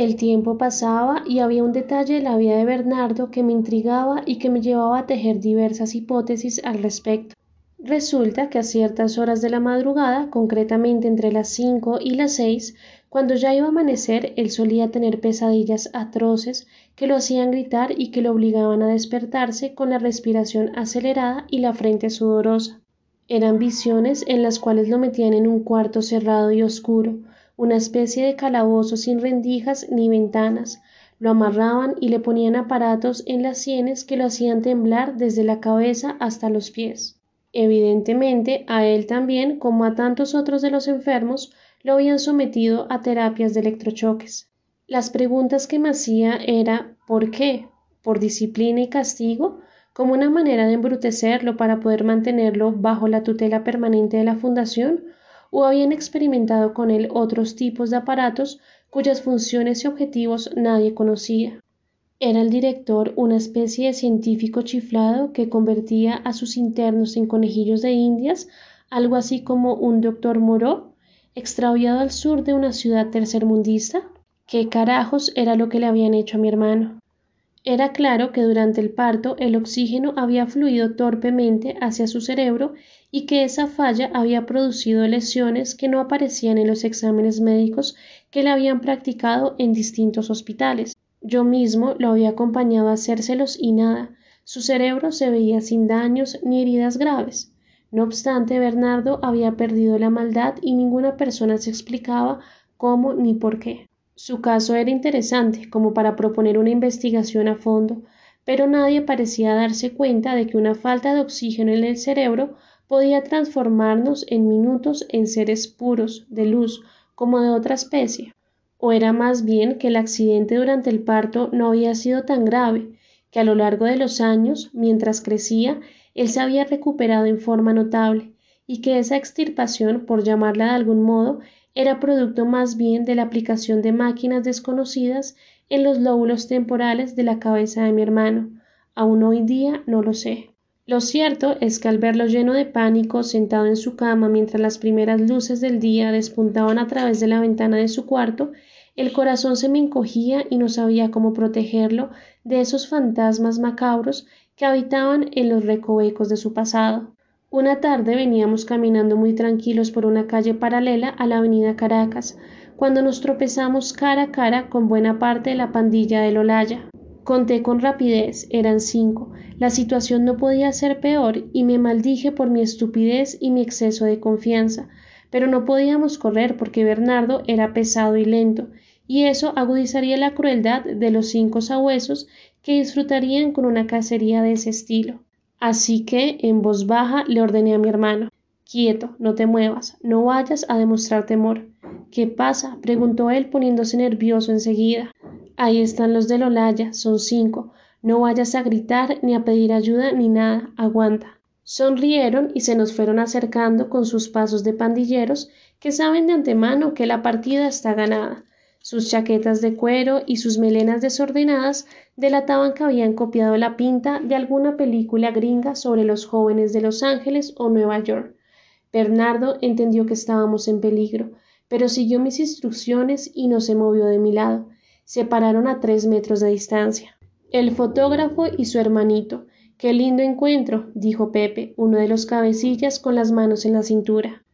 El tiempo pasaba y había un detalle de la vida de Bernardo que me intrigaba y que me llevaba a tejer diversas hipótesis al respecto. Resulta que a ciertas horas de la madrugada, concretamente entre las cinco y las seis, cuando ya iba a amanecer, él solía tener pesadillas atroces que lo hacían gritar y que lo obligaban a despertarse con la respiración acelerada y la frente sudorosa. Eran visiones en las cuales lo metían en un cuarto cerrado y oscuro, una especie de calabozo sin rendijas ni ventanas, lo amarraban y le ponían aparatos en las sienes que lo hacían temblar desde la cabeza hasta los pies. Evidentemente, a él también, como a tantos otros de los enfermos, lo habían sometido a terapias de electrochoques. Las preguntas que me hacía era ¿por qué? ¿Por disciplina y castigo? como una manera de embrutecerlo para poder mantenerlo bajo la tutela permanente de la Fundación o habían experimentado con él otros tipos de aparatos cuyas funciones y objetivos nadie conocía. Era el director una especie de científico chiflado que convertía a sus internos en conejillos de indias, algo así como un doctor Moreau, extraviado al sur de una ciudad tercermundista. ¿Qué carajos era lo que le habían hecho a mi hermano? Era claro que durante el parto el oxígeno había fluido torpemente hacia su cerebro y que esa falla había producido lesiones que no aparecían en los exámenes médicos que le habían practicado en distintos hospitales. Yo mismo lo había acompañado a hacérselos y nada, su cerebro se veía sin daños ni heridas graves. No obstante, Bernardo había perdido la maldad y ninguna persona se explicaba cómo ni por qué. Su caso era interesante como para proponer una investigación a fondo, pero nadie parecía darse cuenta de que una falta de oxígeno en el cerebro podía transformarnos en minutos en seres puros, de luz, como de otra especie. O era más bien que el accidente durante el parto no había sido tan grave, que a lo largo de los años, mientras crecía, él se había recuperado en forma notable, y que esa extirpación, por llamarla de algún modo, era producto más bien de la aplicación de máquinas desconocidas en los lóbulos temporales de la cabeza de mi hermano. Aún hoy día no lo sé. Lo cierto es que al verlo lleno de pánico, sentado en su cama mientras las primeras luces del día despuntaban a través de la ventana de su cuarto, el corazón se me encogía y no sabía cómo protegerlo de esos fantasmas macabros que habitaban en los recovecos de su pasado. Una tarde veníamos caminando muy tranquilos por una calle paralela a la avenida Caracas, cuando nos tropezamos cara a cara con buena parte de la pandilla de Lolaya. Conté con rapidez, eran cinco. La situación no podía ser peor y me maldije por mi estupidez y mi exceso de confianza. Pero no podíamos correr porque Bernardo era pesado y lento, y eso agudizaría la crueldad de los cinco sabuesos que disfrutarían con una cacería de ese estilo. Así que, en voz baja, le ordené a mi hermano Quieto, no te muevas, no vayas a demostrar temor. ¿Qué pasa? preguntó él poniéndose nervioso enseguida. Ahí están los de Lolaya, son cinco. No vayas a gritar ni a pedir ayuda ni nada, aguanta. Sonrieron y se nos fueron acercando con sus pasos de pandilleros que saben de antemano que la partida está ganada. Sus chaquetas de cuero y sus melenas desordenadas delataban que habían copiado la pinta de alguna película gringa sobre los jóvenes de Los Ángeles o Nueva York. Bernardo entendió que estábamos en peligro, pero siguió mis instrucciones y no se movió de mi lado se pararon a tres metros de distancia. El fotógrafo y su hermanito. Qué lindo encuentro, dijo Pepe, uno de los cabecillas con las manos en la cintura.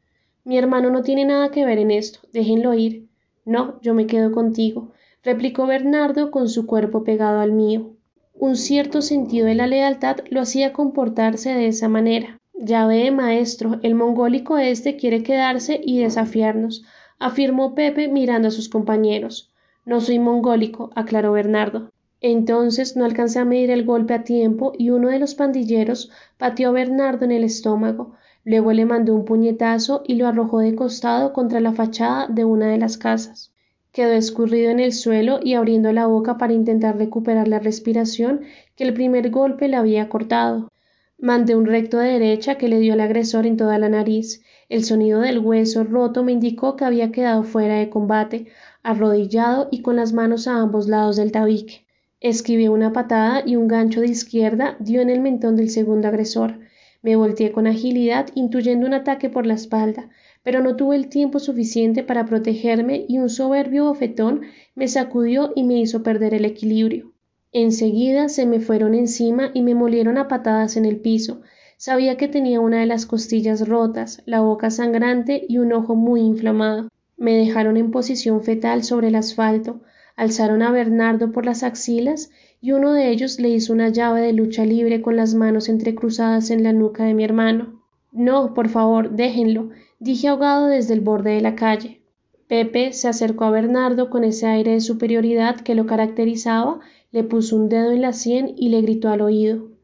Mi hermano no tiene nada que ver en esto, déjenlo ir. No, yo me quedo contigo, replicó Bernardo con su cuerpo pegado al mío. Un cierto sentido de la lealtad lo hacía comportarse de esa manera. Ya ve, maestro, el mongólico este quiere quedarse y desafiarnos, afirmó Pepe mirando a sus compañeros. No soy mongólico, aclaró Bernardo. Entonces no alcancé a medir el golpe a tiempo y uno de los pandilleros pateó a Bernardo en el estómago. Luego le mandó un puñetazo y lo arrojó de costado contra la fachada de una de las casas. Quedó escurrido en el suelo y abriendo la boca para intentar recuperar la respiración que el primer golpe le había cortado. Mandé un recto de derecha que le dio al agresor en toda la nariz. El sonido del hueso roto me indicó que había quedado fuera de combate, arrodillado y con las manos a ambos lados del tabique. Esquivé una patada y un gancho de izquierda dio en el mentón del segundo agresor. Me volteé con agilidad, intuyendo un ataque por la espalda, pero no tuve el tiempo suficiente para protegerme y un soberbio bofetón me sacudió y me hizo perder el equilibrio. Enseguida se me fueron encima y me molieron a patadas en el piso. Sabía que tenía una de las costillas rotas, la boca sangrante y un ojo muy inflamado. Me dejaron en posición fetal sobre el asfalto, alzaron a Bernardo por las axilas y uno de ellos le hizo una llave de lucha libre con las manos entrecruzadas en la nuca de mi hermano. No, por favor, déjenlo, dije ahogado desde el borde de la calle. Pepe se acercó a Bernardo con ese aire de superioridad que lo caracterizaba, le puso un dedo en la sien y le gritó al oído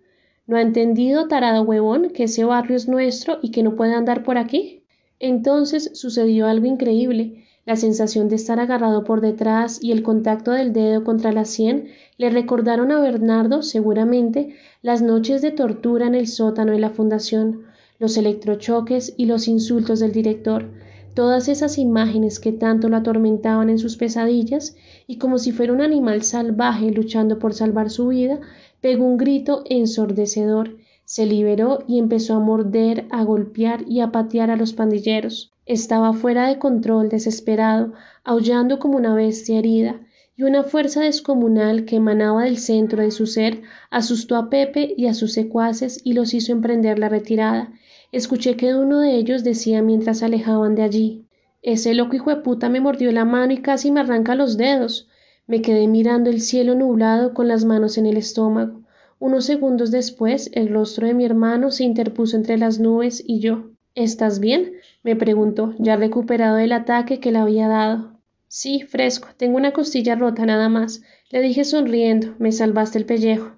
¿No ha entendido, tarado huevón, que ese barrio es nuestro y que no puede andar por aquí? Entonces sucedió algo increíble. La sensación de estar agarrado por detrás y el contacto del dedo contra la sien le recordaron a Bernardo, seguramente, las noches de tortura en el sótano de la fundación, los electrochoques y los insultos del director, todas esas imágenes que tanto lo atormentaban en sus pesadillas, y como si fuera un animal salvaje luchando por salvar su vida, pegó un grito ensordecedor, se liberó y empezó a morder, a golpear y a patear a los pandilleros. Estaba fuera de control, desesperado, aullando como una bestia herida, y una fuerza descomunal que emanaba del centro de su ser asustó a Pepe y a sus secuaces y los hizo emprender la retirada. Escuché que uno de ellos decía mientras se alejaban de allí Ese loco hijo de puta me mordió la mano y casi me arranca los dedos. Me quedé mirando el cielo nublado con las manos en el estómago. Unos segundos después el rostro de mi hermano se interpuso entre las nubes y yo. ¿Estás bien? Me preguntó, ya recuperado del ataque que le había dado. Sí, fresco, tengo una costilla rota nada más, le dije sonriendo, me salvaste el pellejo.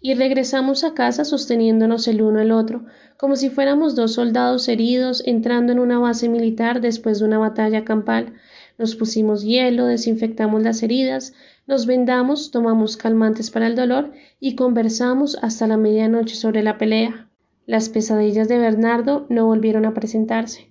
Y regresamos a casa sosteniéndonos el uno al otro, como si fuéramos dos soldados heridos entrando en una base militar después de una batalla campal. Nos pusimos hielo, desinfectamos las heridas, nos vendamos, tomamos calmantes para el dolor y conversamos hasta la medianoche sobre la pelea. Las pesadillas de Bernardo no volvieron a presentarse.